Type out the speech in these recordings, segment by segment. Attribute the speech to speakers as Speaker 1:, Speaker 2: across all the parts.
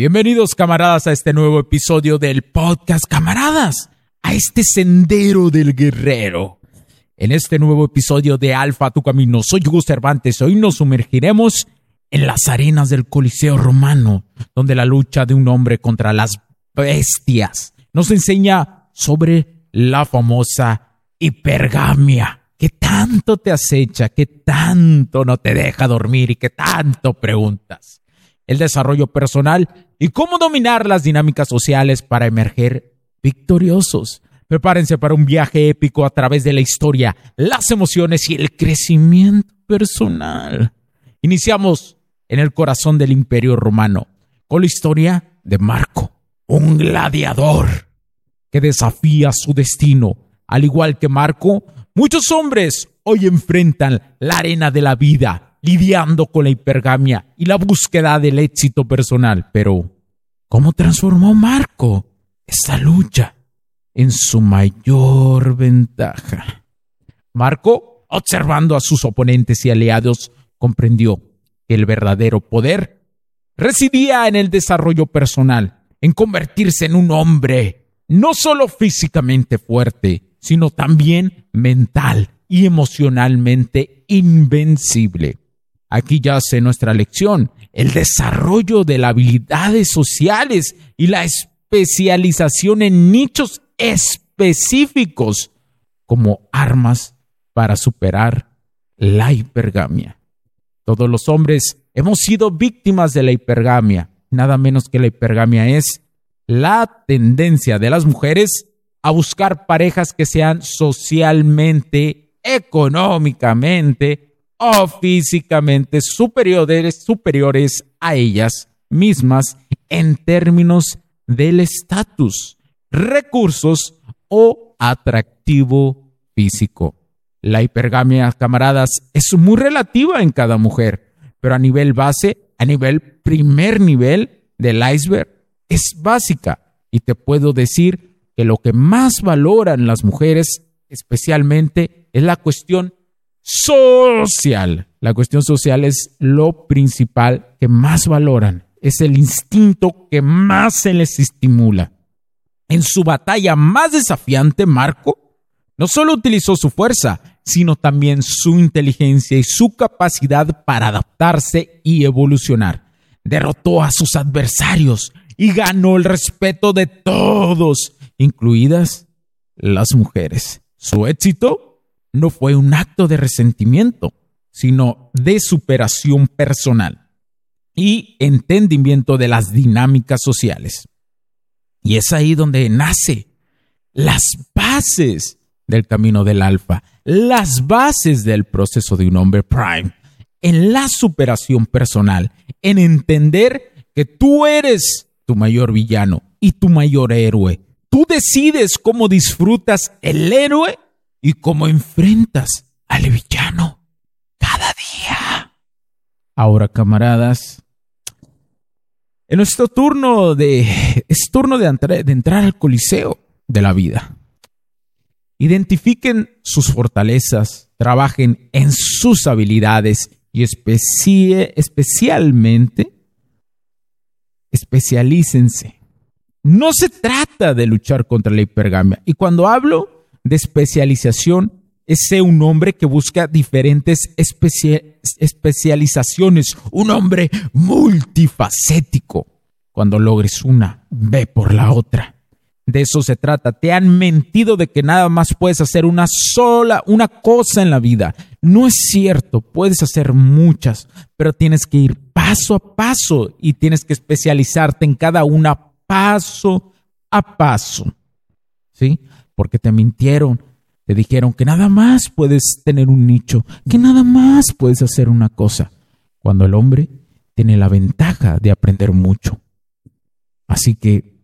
Speaker 1: Bienvenidos camaradas a este nuevo episodio del podcast Camaradas, a este sendero del guerrero. En este nuevo episodio de Alfa Tu Camino, soy Hugo Cervantes. Hoy nos sumergiremos en las arenas del Coliseo romano, donde la lucha de un hombre contra las bestias nos enseña sobre la famosa hipergamia, que tanto te acecha, que tanto no te deja dormir y que tanto preguntas. El desarrollo personal y cómo dominar las dinámicas sociales para emerger victoriosos. Prepárense para un viaje épico a través de la historia, las emociones y el crecimiento personal. Iniciamos en el corazón del imperio romano con la historia de Marco, un gladiador que desafía su destino. Al igual que Marco, muchos hombres hoy enfrentan la arena de la vida lidiando con la hipergamia y la búsqueda del éxito personal. Pero, ¿cómo transformó Marco esta lucha en su mayor ventaja? Marco, observando a sus oponentes y aliados, comprendió que el verdadero poder residía en el desarrollo personal, en convertirse en un hombre no solo físicamente fuerte, sino también mental y emocionalmente invencible. Aquí yace nuestra lección, el desarrollo de las habilidades sociales y la especialización en nichos específicos como armas para superar la hipergamia. Todos los hombres hemos sido víctimas de la hipergamia. Nada menos que la hipergamia es la tendencia de las mujeres a buscar parejas que sean socialmente, económicamente, o físicamente superiores, superiores a ellas mismas en términos del estatus, recursos o atractivo físico. La hipergamia, camaradas, es muy relativa en cada mujer, pero a nivel base, a nivel primer nivel del iceberg, es básica. Y te puedo decir que lo que más valoran las mujeres, especialmente, es la cuestión social. La cuestión social es lo principal que más valoran, es el instinto que más se les estimula. En su batalla más desafiante, Marco no solo utilizó su fuerza, sino también su inteligencia y su capacidad para adaptarse y evolucionar. Derrotó a sus adversarios y ganó el respeto de todos, incluidas las mujeres. Su éxito no fue un acto de resentimiento, sino de superación personal y entendimiento de las dinámicas sociales. Y es ahí donde nace las bases del camino del alfa, las bases del proceso de un hombre prime, en la superación personal, en entender que tú eres tu mayor villano y tu mayor héroe. Tú decides cómo disfrutas el héroe y cómo enfrentas al villano cada día. Ahora, camaradas, En nuestro turno de. Es turno de, entrar al coliseo de la vida. Identifiquen sus fortalezas, trabajen en sus habilidades y especialmente especialícense. No se trata de luchar contra la hipergamia. Y cuando hablo de especialización, es un hombre que busca diferentes especializaciones, un hombre multifacético. Cuando logres una, ve por la otra. De eso se trata. Te han mentido de que nada más puedes hacer una sola, una cosa en la vida. No es cierto, puedes hacer muchas, pero tienes que ir paso a paso y tienes que especializarte en cada una paso a paso. ¿Sí? Porque te mintieron, te dijeron que nada más puedes tener un nicho, que nada más puedes hacer una cosa, cuando el hombre tiene la ventaja de aprender mucho. Así que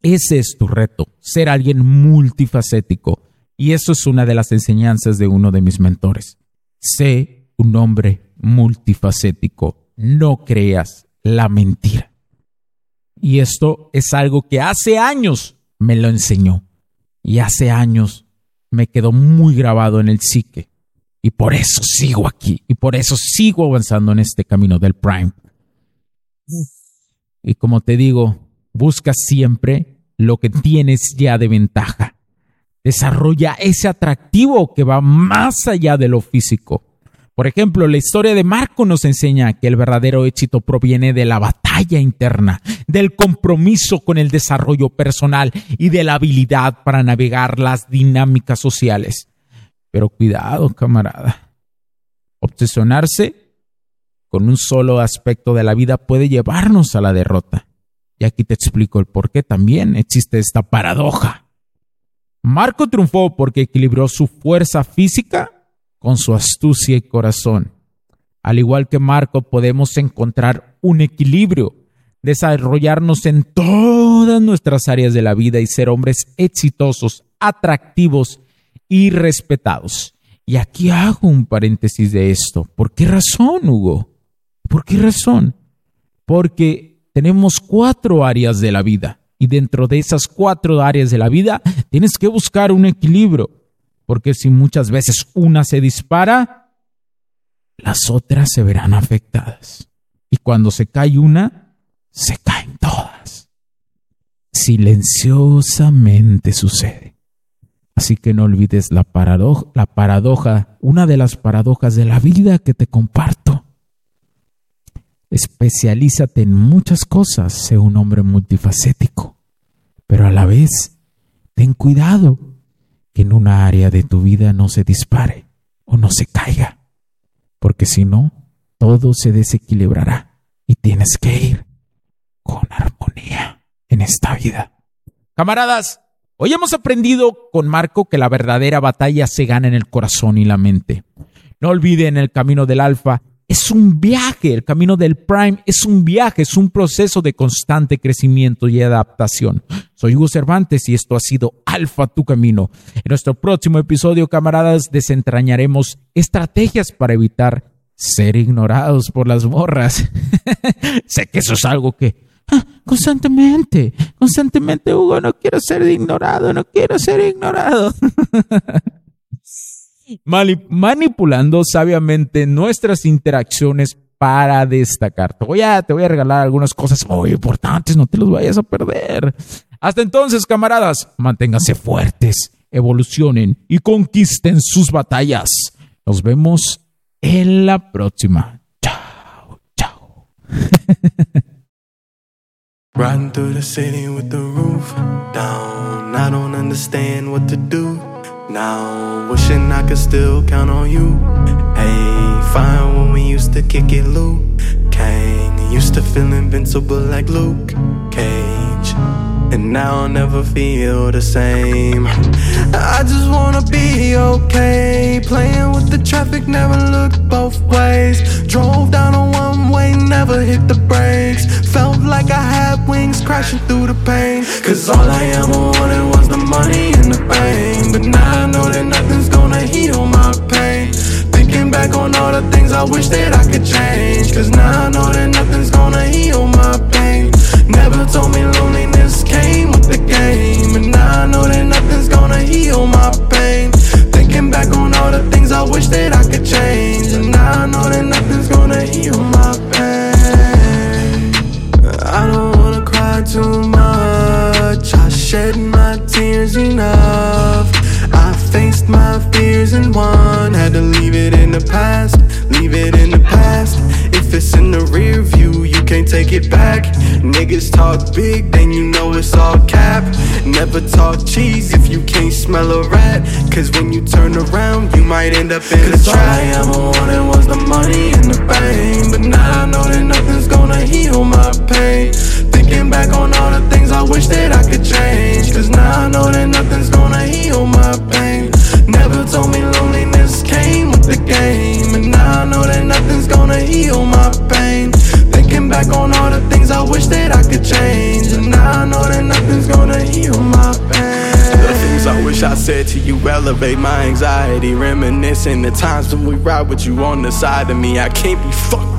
Speaker 1: ese es tu reto, ser alguien multifacético. Y eso es una de las enseñanzas de uno de mis mentores. Sé un hombre multifacético. No creas la mentira. Y esto es algo que hace años me lo enseñó. Y hace años me quedó muy grabado en el psique. Y por eso sigo aquí. Y por eso sigo avanzando en este camino del Prime. Y como te digo, busca siempre lo que tienes ya de ventaja. Desarrolla ese atractivo que va más allá de lo físico. Por ejemplo, la historia de Marco nos enseña que el verdadero éxito proviene de la batalla interna, del compromiso con el desarrollo personal y de la habilidad para navegar las dinámicas sociales. Pero cuidado, camarada. Obsesionarse con un solo aspecto de la vida puede llevarnos a la derrota. Y aquí te explico el por qué también existe esta paradoja. Marco triunfó porque equilibró su fuerza física con su astucia y corazón. Al igual que Marco, podemos encontrar un equilibrio, desarrollarnos en todas nuestras áreas de la vida y ser hombres exitosos, atractivos y respetados. Y aquí hago un paréntesis de esto. ¿Por qué razón, Hugo? ¿Por qué razón? Porque tenemos cuatro áreas de la vida y dentro de esas cuatro áreas de la vida tienes que buscar un equilibrio, porque si muchas veces una se dispara, las otras se verán afectadas. Y cuando se cae una, se caen todas. Silenciosamente sucede. Así que no olvides la paradoja, una de las paradojas de la vida que te comparto Especialízate en muchas cosas, sé un hombre multifacético, pero a la vez ten cuidado que en una área de tu vida no se dispare o no se caiga, porque si no, todo se desequilibrará y tienes que ir con armonía en esta vida. Camaradas, hoy hemos aprendido con Marco que la verdadera batalla se gana en el corazón y la mente. No olviden el camino del alfa es un viaje, el camino del Prime es un viaje, es un proceso de constante crecimiento y adaptación. Soy Hugo Cervantes y esto ha sido Alfa Tu Camino. En nuestro próximo episodio, camaradas, desentrañaremos estrategias para evitar ser ignorados por las morras. sé que eso es algo que constantemente, constantemente, Hugo, no quiero ser ignorado, no quiero ser ignorado. manipulando sabiamente nuestras interacciones para destacar. Te voy, a, te voy a regalar algunas cosas muy importantes, no te los vayas a perder. Hasta entonces, camaradas, manténganse fuertes, evolucionen y conquisten sus batallas. Nos vemos en la próxima. Chao, chao. through the city with the roof down. I don't understand what to do. Now, wishing I could still count on you. Hey, fine when we used to kick it, Luke. Kang, used to feel invincible like Luke Cage. And now I'll never feel the same. I just wanna be okay. Playing with the traffic, never looked both ways. Drove down a one way, never hit the brakes. Felt like I had wings crashing through the pain. Cause all I ever wanted was the money and the pain. But now I know that nothing's gonna heal my pain. Thinking back on all the things I wish that I could change. Cause now I know that nothing's gonna in the past, leave it in the past.
Speaker 2: If it's in the rear view, you can't take it back. Niggas talk big, then you know it's all cap. Never talk cheese if you can't smell a rat. Cause when you turn around, you might end up in Cause a trap. I ever wanted was the money and the fame. But now I know that nothing's gonna heal my pain. Thinking back on all the things I wish that I could change. Cause now I know you elevate my anxiety. Reminiscing the times when we ride with you on the side of me. I can't be fucked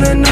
Speaker 2: that night.